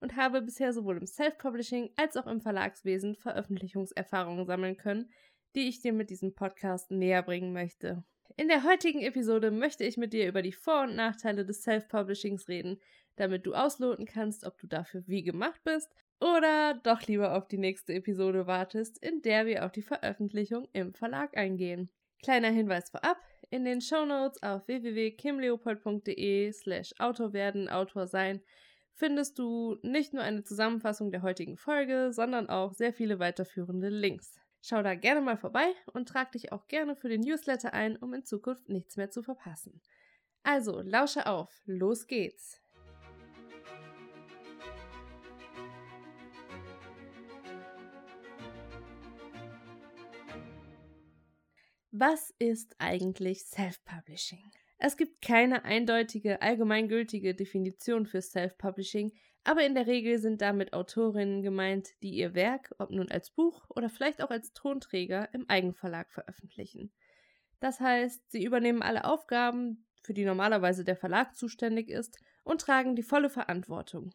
und habe bisher sowohl im Self-Publishing als auch im Verlagswesen Veröffentlichungserfahrungen sammeln können, die ich dir mit diesem Podcast näher bringen möchte. In der heutigen Episode möchte ich mit dir über die Vor- und Nachteile des Self-Publishings reden, damit du ausloten kannst, ob du dafür wie gemacht bist oder doch lieber auf die nächste Episode wartest, in der wir auf die Veröffentlichung im Verlag eingehen. Kleiner Hinweis vorab, in den Shownotes auf www.kimleopold.de slash Autor werden, Autor sein findest du nicht nur eine Zusammenfassung der heutigen Folge, sondern auch sehr viele weiterführende Links. Schau da gerne mal vorbei und trag dich auch gerne für den Newsletter ein, um in Zukunft nichts mehr zu verpassen. Also, lausche auf, los geht's! Was ist eigentlich Self-Publishing? Es gibt keine eindeutige, allgemeingültige Definition für Self-Publishing, aber in der Regel sind damit Autorinnen gemeint, die ihr Werk, ob nun als Buch oder vielleicht auch als Tonträger, im Eigenverlag veröffentlichen. Das heißt, sie übernehmen alle Aufgaben, für die normalerweise der Verlag zuständig ist, und tragen die volle Verantwortung.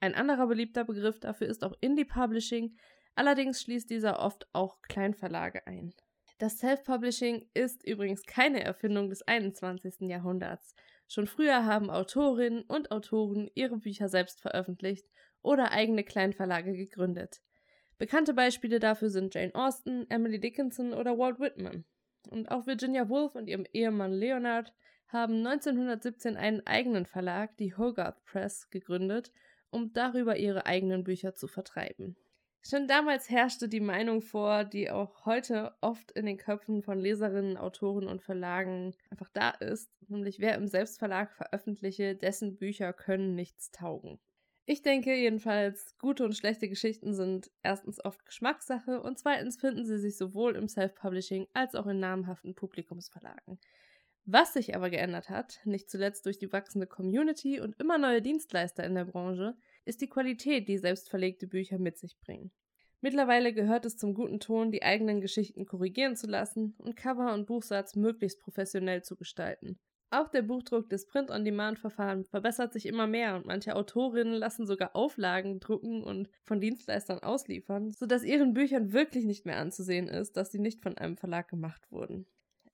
Ein anderer beliebter Begriff dafür ist auch Indie Publishing, allerdings schließt dieser oft auch Kleinverlage ein. Das Self-Publishing ist übrigens keine Erfindung des 21. Jahrhunderts. Schon früher haben Autorinnen und Autoren ihre Bücher selbst veröffentlicht oder eigene Kleinverlage gegründet. Bekannte Beispiele dafür sind Jane Austen, Emily Dickinson oder Walt Whitman. Und auch Virginia Woolf und ihrem Ehemann Leonard haben 1917 einen eigenen Verlag, die Hogarth Press, gegründet, um darüber ihre eigenen Bücher zu vertreiben. Schon damals herrschte die Meinung vor, die auch heute oft in den Köpfen von Leserinnen, Autoren und Verlagen einfach da ist, nämlich wer im Selbstverlag veröffentliche, dessen Bücher können nichts taugen. Ich denke jedenfalls, gute und schlechte Geschichten sind erstens oft Geschmackssache und zweitens finden sie sich sowohl im Self-Publishing als auch in namhaften Publikumsverlagen. Was sich aber geändert hat, nicht zuletzt durch die wachsende Community und immer neue Dienstleister in der Branche, ist die Qualität, die selbstverlegte Bücher mit sich bringen. Mittlerweile gehört es zum guten Ton, die eigenen Geschichten korrigieren zu lassen und Cover und Buchsatz möglichst professionell zu gestalten. Auch der Buchdruck des Print-on-Demand-Verfahren verbessert sich immer mehr und manche Autorinnen lassen sogar Auflagen drucken und von Dienstleistern ausliefern, sodass ihren Büchern wirklich nicht mehr anzusehen ist, dass sie nicht von einem Verlag gemacht wurden.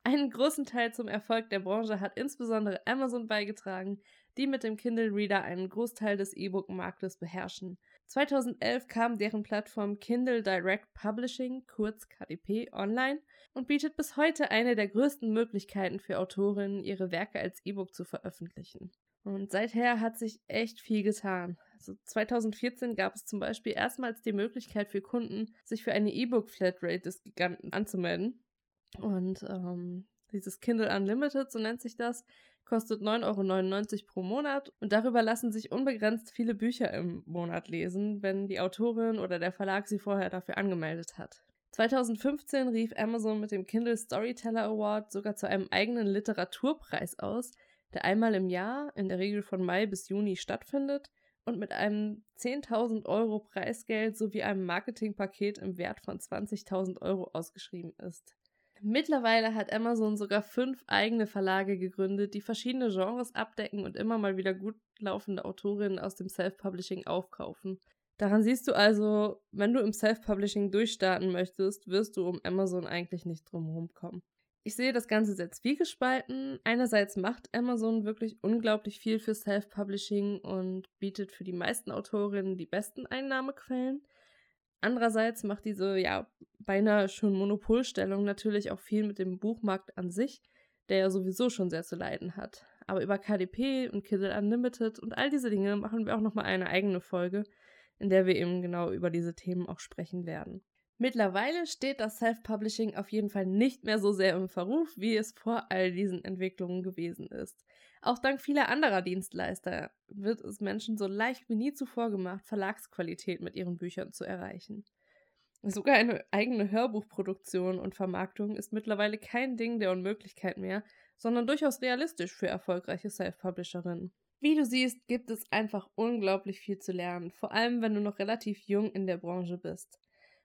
Einen großen Teil zum Erfolg der Branche hat insbesondere Amazon beigetragen, die mit dem Kindle Reader einen Großteil des E-Book-Marktes beherrschen. 2011 kam deren Plattform Kindle Direct Publishing, kurz KDP, online und bietet bis heute eine der größten Möglichkeiten für Autorinnen, ihre Werke als E-Book zu veröffentlichen. Und seither hat sich echt viel getan. Also 2014 gab es zum Beispiel erstmals die Möglichkeit für Kunden, sich für eine E-Book-Flatrate des Giganten anzumelden. Und ähm, dieses Kindle Unlimited, so nennt sich das, kostet 9,99 Euro pro Monat und darüber lassen sich unbegrenzt viele Bücher im Monat lesen, wenn die Autorin oder der Verlag sie vorher dafür angemeldet hat. 2015 rief Amazon mit dem Kindle Storyteller Award sogar zu einem eigenen Literaturpreis aus, der einmal im Jahr, in der Regel von Mai bis Juni, stattfindet und mit einem 10.000 Euro Preisgeld sowie einem Marketingpaket im Wert von 20.000 Euro ausgeschrieben ist. Mittlerweile hat Amazon sogar fünf eigene Verlage gegründet, die verschiedene Genres abdecken und immer mal wieder gut laufende Autorinnen aus dem Self-Publishing aufkaufen. Daran siehst du also, wenn du im Self-Publishing durchstarten möchtest, wirst du um Amazon eigentlich nicht drumherum kommen. Ich sehe das Ganze sehr zwiegespalten. Einerseits macht Amazon wirklich unglaublich viel für Self-Publishing und bietet für die meisten Autorinnen die besten Einnahmequellen. Andererseits macht diese ja beinahe schon Monopolstellung natürlich auch viel mit dem Buchmarkt an sich, der ja sowieso schon sehr zu leiden hat. Aber über KDP und Kindle Unlimited und all diese Dinge machen wir auch nochmal eine eigene Folge, in der wir eben genau über diese Themen auch sprechen werden. Mittlerweile steht das Self-Publishing auf jeden Fall nicht mehr so sehr im Verruf, wie es vor all diesen Entwicklungen gewesen ist. Auch dank vieler anderer Dienstleister wird es Menschen so leicht wie nie zuvor gemacht, Verlagsqualität mit ihren Büchern zu erreichen. Sogar eine eigene Hörbuchproduktion und Vermarktung ist mittlerweile kein Ding der Unmöglichkeit mehr, sondern durchaus realistisch für erfolgreiche Self-Publisherinnen. Wie du siehst, gibt es einfach unglaublich viel zu lernen, vor allem wenn du noch relativ jung in der Branche bist.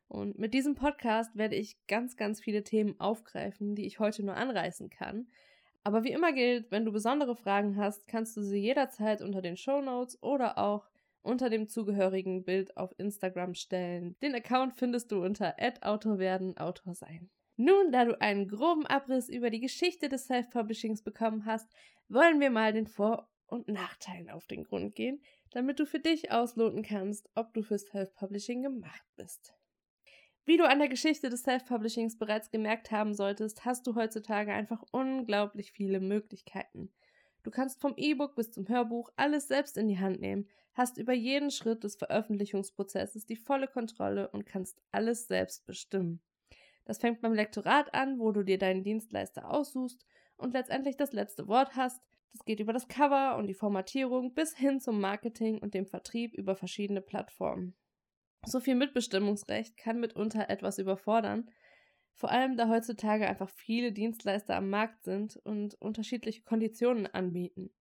Und mit diesem Podcast werde ich ganz, ganz viele Themen aufgreifen, die ich heute nur anreißen kann. Aber wie immer gilt, wenn du besondere Fragen hast, kannst du sie jederzeit unter den Show Notes oder auch unter dem zugehörigen Bild auf Instagram stellen. Den Account findest du unter @autorwerden Autor sein. Nun, da du einen groben Abriss über die Geschichte des Self-Publishings bekommen hast, wollen wir mal den Vor- und Nachteilen auf den Grund gehen, damit du für dich ausloten kannst, ob du für Self-Publishing gemacht bist. Wie du an der Geschichte des Self-Publishings bereits gemerkt haben solltest, hast du heutzutage einfach unglaublich viele Möglichkeiten. Du kannst vom E-Book bis zum Hörbuch alles selbst in die Hand nehmen, hast über jeden Schritt des Veröffentlichungsprozesses die volle Kontrolle und kannst alles selbst bestimmen. Das fängt beim Lektorat an, wo du dir deinen Dienstleister aussuchst und letztendlich das letzte Wort hast, das geht über das Cover und die Formatierung bis hin zum Marketing und dem Vertrieb über verschiedene Plattformen. So viel Mitbestimmungsrecht kann mitunter etwas überfordern, vor allem da heutzutage einfach viele Dienstleister am Markt sind und unterschiedliche Konditionen anbieten.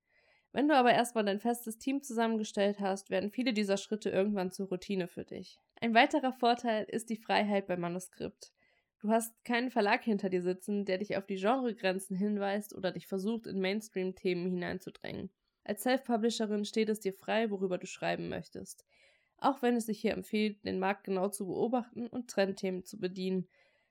Wenn du aber erstmal dein festes Team zusammengestellt hast, werden viele dieser Schritte irgendwann zur Routine für dich. Ein weiterer Vorteil ist die Freiheit beim Manuskript. Du hast keinen Verlag hinter dir sitzen, der dich auf die Genregrenzen hinweist oder dich versucht, in Mainstream-Themen hineinzudrängen. Als Self-Publisherin steht es dir frei, worüber du schreiben möchtest. Auch wenn es sich hier empfiehlt, den Markt genau zu beobachten und Trendthemen zu bedienen.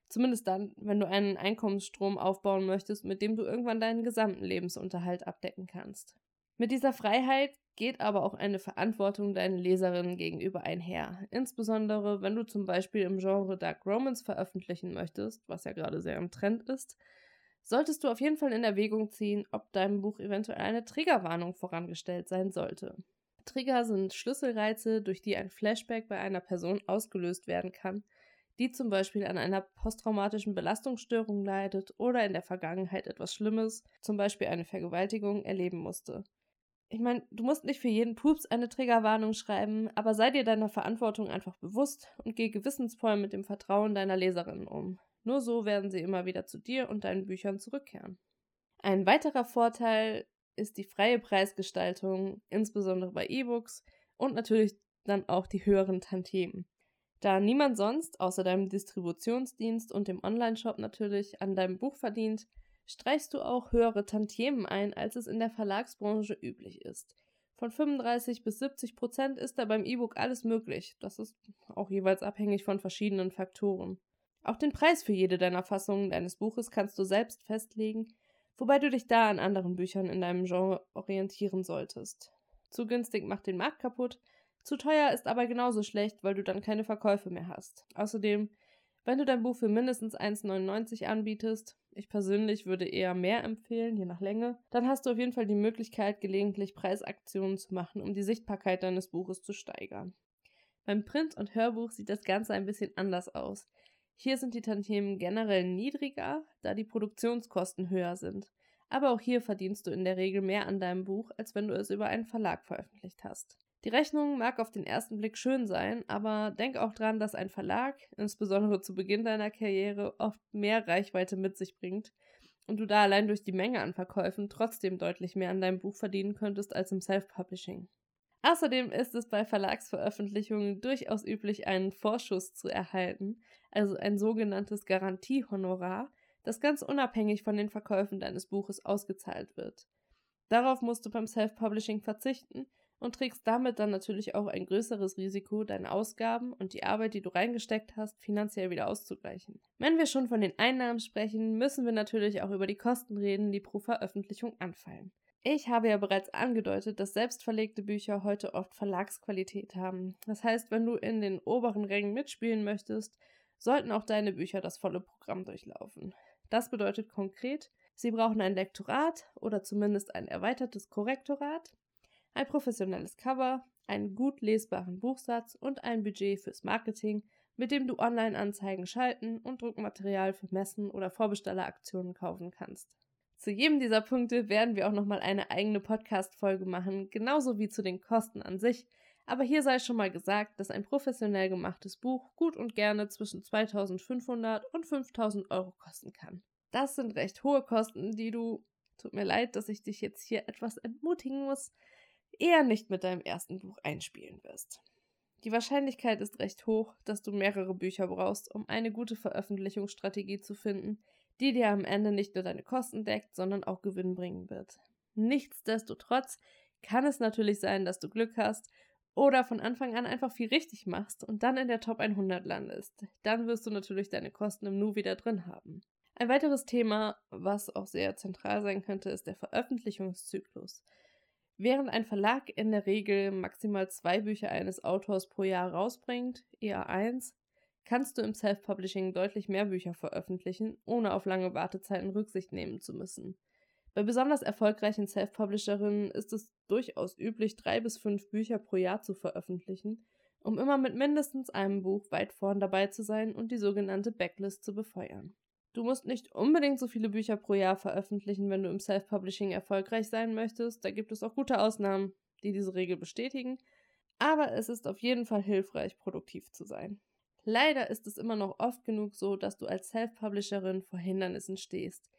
Zumindest dann, wenn du einen Einkommensstrom aufbauen möchtest, mit dem du irgendwann deinen gesamten Lebensunterhalt abdecken kannst. Mit dieser Freiheit geht aber auch eine Verantwortung deinen Leserinnen gegenüber einher. Insbesondere, wenn du zum Beispiel im Genre Dark Romance veröffentlichen möchtest, was ja gerade sehr im Trend ist, solltest du auf jeden Fall in Erwägung ziehen, ob deinem Buch eventuell eine Triggerwarnung vorangestellt sein sollte. Trigger sind Schlüsselreize, durch die ein Flashback bei einer Person ausgelöst werden kann, die zum Beispiel an einer posttraumatischen Belastungsstörung leidet oder in der Vergangenheit etwas Schlimmes, zum Beispiel eine Vergewaltigung, erleben musste. Ich meine, du musst nicht für jeden Pups eine Triggerwarnung schreiben, aber sei dir deiner Verantwortung einfach bewusst und geh gewissensvoll mit dem Vertrauen deiner Leserinnen um. Nur so werden sie immer wieder zu dir und deinen Büchern zurückkehren. Ein weiterer Vorteil ist die freie Preisgestaltung, insbesondere bei E-Books und natürlich dann auch die höheren Tantiemen. Da niemand sonst, außer deinem Distributionsdienst und dem Onlineshop natürlich, an deinem Buch verdient, streichst du auch höhere Tantiemen ein, als es in der Verlagsbranche üblich ist. Von 35 bis 70 Prozent ist da beim E-Book alles möglich. Das ist auch jeweils abhängig von verschiedenen Faktoren. Auch den Preis für jede deiner Fassungen deines Buches kannst du selbst festlegen, wobei du dich da an anderen Büchern in deinem Genre orientieren solltest. Zu günstig macht den Markt kaputt, zu teuer ist aber genauso schlecht, weil du dann keine Verkäufe mehr hast. Außerdem wenn du dein Buch für mindestens 1,99 anbietest, ich persönlich würde eher mehr empfehlen, je nach Länge, dann hast du auf jeden Fall die Möglichkeit, gelegentlich Preisaktionen zu machen, um die Sichtbarkeit deines Buches zu steigern. Beim Print- und Hörbuch sieht das Ganze ein bisschen anders aus. Hier sind die Tantiemen generell niedriger, da die Produktionskosten höher sind. Aber auch hier verdienst du in der Regel mehr an deinem Buch, als wenn du es über einen Verlag veröffentlicht hast. Die Rechnung mag auf den ersten Blick schön sein, aber denk auch dran, dass ein Verlag, insbesondere zu Beginn deiner Karriere, oft mehr Reichweite mit sich bringt und du da allein durch die Menge an Verkäufen trotzdem deutlich mehr an deinem Buch verdienen könntest als im Self-Publishing. Außerdem ist es bei Verlagsveröffentlichungen durchaus üblich, einen Vorschuss zu erhalten, also ein sogenanntes Garantiehonorar, das ganz unabhängig von den Verkäufen deines Buches ausgezahlt wird. Darauf musst du beim Self-Publishing verzichten und trägst damit dann natürlich auch ein größeres Risiko, deine Ausgaben und die Arbeit, die du reingesteckt hast, finanziell wieder auszugleichen. Wenn wir schon von den Einnahmen sprechen, müssen wir natürlich auch über die Kosten reden, die pro Veröffentlichung anfallen. Ich habe ja bereits angedeutet, dass selbstverlegte Bücher heute oft Verlagsqualität haben. Das heißt, wenn du in den oberen Rängen mitspielen möchtest, sollten auch deine Bücher das volle Programm durchlaufen. Das bedeutet konkret, sie brauchen ein Lektorat oder zumindest ein erweitertes Korrektorat, ein professionelles Cover, einen gut lesbaren Buchsatz und ein Budget fürs Marketing, mit dem du Online-Anzeigen schalten und Druckmaterial für Messen oder Vorbestelleraktionen kaufen kannst. Zu jedem dieser Punkte werden wir auch nochmal eine eigene Podcast-Folge machen, genauso wie zu den Kosten an sich. Aber hier sei schon mal gesagt, dass ein professionell gemachtes Buch gut und gerne zwischen 2500 und 5000 Euro kosten kann. Das sind recht hohe Kosten, die du, tut mir leid, dass ich dich jetzt hier etwas entmutigen muss, eher nicht mit deinem ersten Buch einspielen wirst. Die Wahrscheinlichkeit ist recht hoch, dass du mehrere Bücher brauchst, um eine gute Veröffentlichungsstrategie zu finden, die dir am Ende nicht nur deine Kosten deckt, sondern auch Gewinn bringen wird. Nichtsdestotrotz kann es natürlich sein, dass du Glück hast oder von Anfang an einfach viel richtig machst und dann in der Top 100 landest. Dann wirst du natürlich deine Kosten im Nu wieder drin haben. Ein weiteres Thema, was auch sehr zentral sein könnte, ist der Veröffentlichungszyklus. Während ein Verlag in der Regel maximal zwei Bücher eines Autors pro Jahr rausbringt, eher eins, kannst du im Self-Publishing deutlich mehr Bücher veröffentlichen, ohne auf lange Wartezeiten Rücksicht nehmen zu müssen. Bei besonders erfolgreichen Self-Publisherinnen ist es durchaus üblich, drei bis fünf Bücher pro Jahr zu veröffentlichen, um immer mit mindestens einem Buch weit vorn dabei zu sein und die sogenannte Backlist zu befeuern. Du musst nicht unbedingt so viele Bücher pro Jahr veröffentlichen, wenn du im Self-Publishing erfolgreich sein möchtest. Da gibt es auch gute Ausnahmen, die diese Regel bestätigen. Aber es ist auf jeden Fall hilfreich, produktiv zu sein. Leider ist es immer noch oft genug so, dass du als Self-Publisherin vor Hindernissen stehst.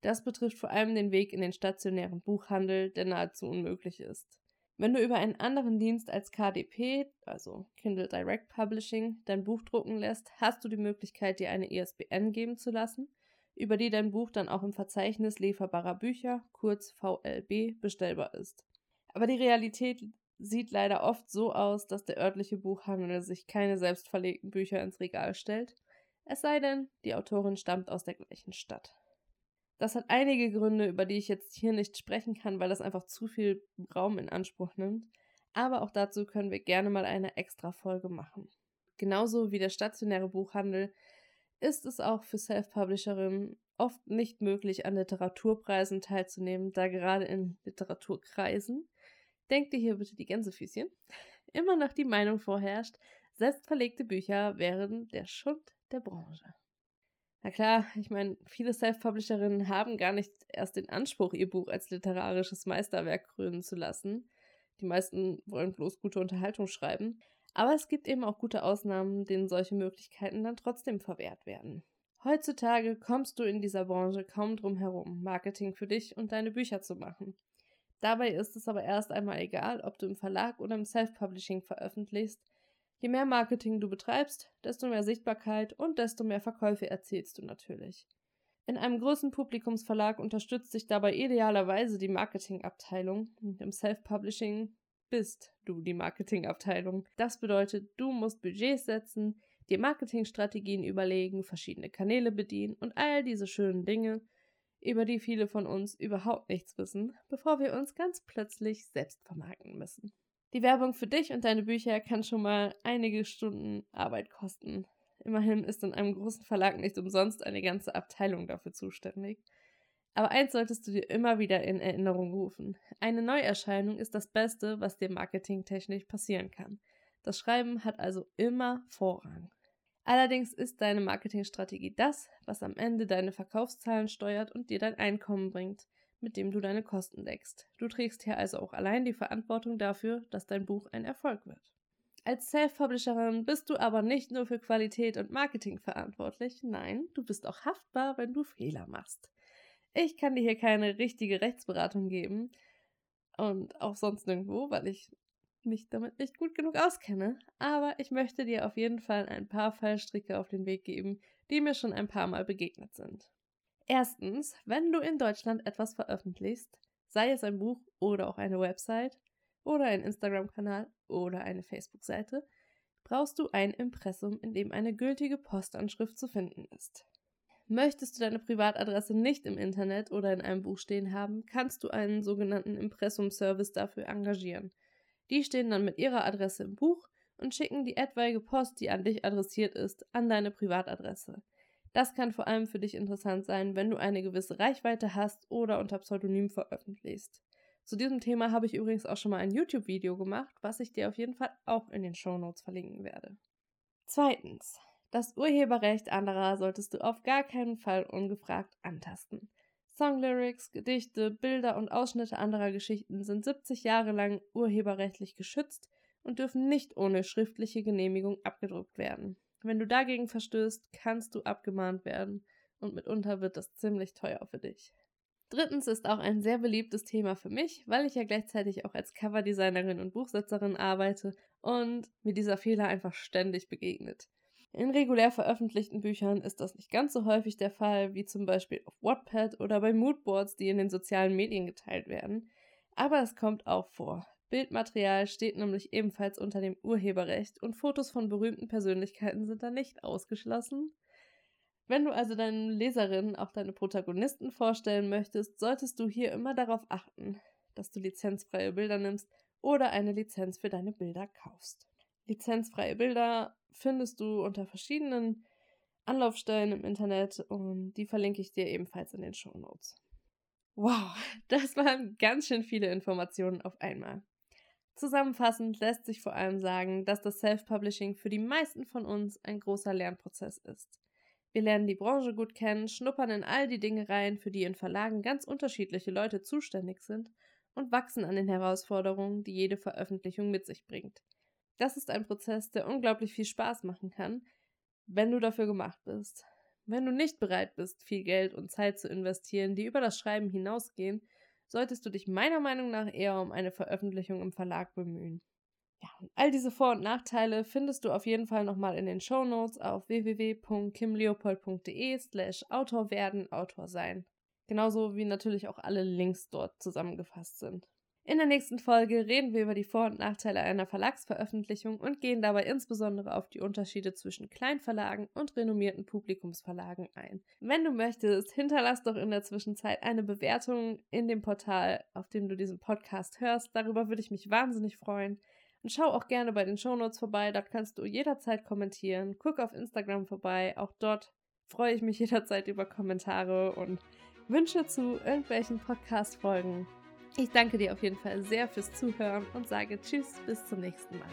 Das betrifft vor allem den Weg in den stationären Buchhandel, der nahezu unmöglich ist. Wenn du über einen anderen Dienst als KDP, also Kindle Direct Publishing, dein Buch drucken lässt, hast du die Möglichkeit, dir eine ISBN geben zu lassen, über die dein Buch dann auch im Verzeichnis lieferbarer Bücher, kurz VLB, bestellbar ist. Aber die Realität sieht leider oft so aus, dass der örtliche Buchhandel sich keine selbstverlegten Bücher ins Regal stellt, es sei denn, die Autorin stammt aus der gleichen Stadt. Das hat einige Gründe, über die ich jetzt hier nicht sprechen kann, weil das einfach zu viel Raum in Anspruch nimmt. Aber auch dazu können wir gerne mal eine extra Folge machen. Genauso wie der stationäre Buchhandel ist es auch für Self-Publisherinnen oft nicht möglich, an Literaturpreisen teilzunehmen, da gerade in Literaturkreisen, denkt ihr hier bitte die Gänsefüßchen, immer noch die Meinung vorherrscht, selbstverlegte Bücher wären der Schund der Branche. Na klar, ich meine, viele Self-Publisherinnen haben gar nicht erst den Anspruch, ihr Buch als literarisches Meisterwerk krönen zu lassen. Die meisten wollen bloß gute Unterhaltung schreiben. Aber es gibt eben auch gute Ausnahmen, denen solche Möglichkeiten dann trotzdem verwehrt werden. Heutzutage kommst du in dieser Branche kaum drum herum, Marketing für dich und deine Bücher zu machen. Dabei ist es aber erst einmal egal, ob du im Verlag oder im Self-Publishing veröffentlichst, Je mehr Marketing du betreibst, desto mehr Sichtbarkeit und desto mehr Verkäufe erzielst du natürlich. In einem großen Publikumsverlag unterstützt sich dabei idealerweise die Marketingabteilung im Self-Publishing bist du die Marketingabteilung. Das bedeutet, du musst Budgets setzen, dir Marketingstrategien überlegen, verschiedene Kanäle bedienen und all diese schönen Dinge, über die viele von uns überhaupt nichts wissen, bevor wir uns ganz plötzlich selbst vermarkten müssen. Die Werbung für dich und deine Bücher kann schon mal einige Stunden Arbeit kosten. Immerhin ist in einem großen Verlag nicht umsonst eine ganze Abteilung dafür zuständig. Aber eins solltest du dir immer wieder in Erinnerung rufen. Eine Neuerscheinung ist das Beste, was dir marketingtechnisch passieren kann. Das Schreiben hat also immer Vorrang. Allerdings ist deine Marketingstrategie das, was am Ende deine Verkaufszahlen steuert und dir dein Einkommen bringt mit dem du deine Kosten deckst. Du trägst hier also auch allein die Verantwortung dafür, dass dein Buch ein Erfolg wird. Als Self-Publisherin bist du aber nicht nur für Qualität und Marketing verantwortlich, nein, du bist auch haftbar, wenn du Fehler machst. Ich kann dir hier keine richtige Rechtsberatung geben und auch sonst nirgendwo, weil ich mich damit nicht gut genug auskenne, aber ich möchte dir auf jeden Fall ein paar Fallstricke auf den Weg geben, die mir schon ein paar Mal begegnet sind. Erstens, wenn du in Deutschland etwas veröffentlichst, sei es ein Buch oder auch eine Website oder ein Instagram-Kanal oder eine Facebook-Seite, brauchst du ein Impressum, in dem eine gültige Postanschrift zu finden ist. Möchtest du deine Privatadresse nicht im Internet oder in einem Buch stehen haben, kannst du einen sogenannten Impressum-Service dafür engagieren. Die stehen dann mit ihrer Adresse im Buch und schicken die etwaige Post, die an dich adressiert ist, an deine Privatadresse. Das kann vor allem für dich interessant sein, wenn du eine gewisse Reichweite hast oder unter Pseudonym veröffentlichst. Zu diesem Thema habe ich übrigens auch schon mal ein YouTube-Video gemacht, was ich dir auf jeden Fall auch in den Show Notes verlinken werde. Zweitens. Das Urheberrecht anderer solltest du auf gar keinen Fall ungefragt antasten. Songlyrics, Gedichte, Bilder und Ausschnitte anderer Geschichten sind 70 Jahre lang urheberrechtlich geschützt und dürfen nicht ohne schriftliche Genehmigung abgedruckt werden. Wenn du dagegen verstößt, kannst du abgemahnt werden und mitunter wird das ziemlich teuer für dich. Drittens ist auch ein sehr beliebtes Thema für mich, weil ich ja gleichzeitig auch als Coverdesignerin und Buchsetzerin arbeite und mir dieser Fehler einfach ständig begegnet. In regulär veröffentlichten Büchern ist das nicht ganz so häufig der Fall, wie zum Beispiel auf Wattpad oder bei Moodboards, die in den sozialen Medien geteilt werden. Aber es kommt auch vor. Bildmaterial steht nämlich ebenfalls unter dem Urheberrecht und Fotos von berühmten Persönlichkeiten sind da nicht ausgeschlossen. Wenn du also deinen Leserinnen auch deine Protagonisten vorstellen möchtest, solltest du hier immer darauf achten, dass du lizenzfreie Bilder nimmst oder eine Lizenz für deine Bilder kaufst. Lizenzfreie Bilder findest du unter verschiedenen Anlaufstellen im Internet und die verlinke ich dir ebenfalls in den Show Notes. Wow, das waren ganz schön viele Informationen auf einmal. Zusammenfassend lässt sich vor allem sagen, dass das Self-Publishing für die meisten von uns ein großer Lernprozess ist. Wir lernen die Branche gut kennen, schnuppern in all die Dinge rein, für die in Verlagen ganz unterschiedliche Leute zuständig sind und wachsen an den Herausforderungen, die jede Veröffentlichung mit sich bringt. Das ist ein Prozess, der unglaublich viel Spaß machen kann, wenn du dafür gemacht bist. Wenn du nicht bereit bist, viel Geld und Zeit zu investieren, die über das Schreiben hinausgehen, solltest du dich meiner Meinung nach eher um eine Veröffentlichung im Verlag bemühen. Ja, all diese Vor- und Nachteile findest du auf jeden Fall nochmal in den Show Notes auf www.kimleopold.de slash Autor werden, Autor sein. Genauso wie natürlich auch alle Links dort zusammengefasst sind. In der nächsten Folge reden wir über die Vor- und Nachteile einer Verlagsveröffentlichung und gehen dabei insbesondere auf die Unterschiede zwischen Kleinverlagen und renommierten Publikumsverlagen ein. Wenn du möchtest, hinterlass doch in der Zwischenzeit eine Bewertung in dem Portal, auf dem du diesen Podcast hörst. Darüber würde ich mich wahnsinnig freuen. Und schau auch gerne bei den Shownotes vorbei, dort kannst du jederzeit kommentieren. Guck auf Instagram vorbei, auch dort freue ich mich jederzeit über Kommentare und Wünsche zu irgendwelchen Podcast-Folgen. Ich danke dir auf jeden Fall sehr fürs Zuhören und sage Tschüss, bis zum nächsten Mal.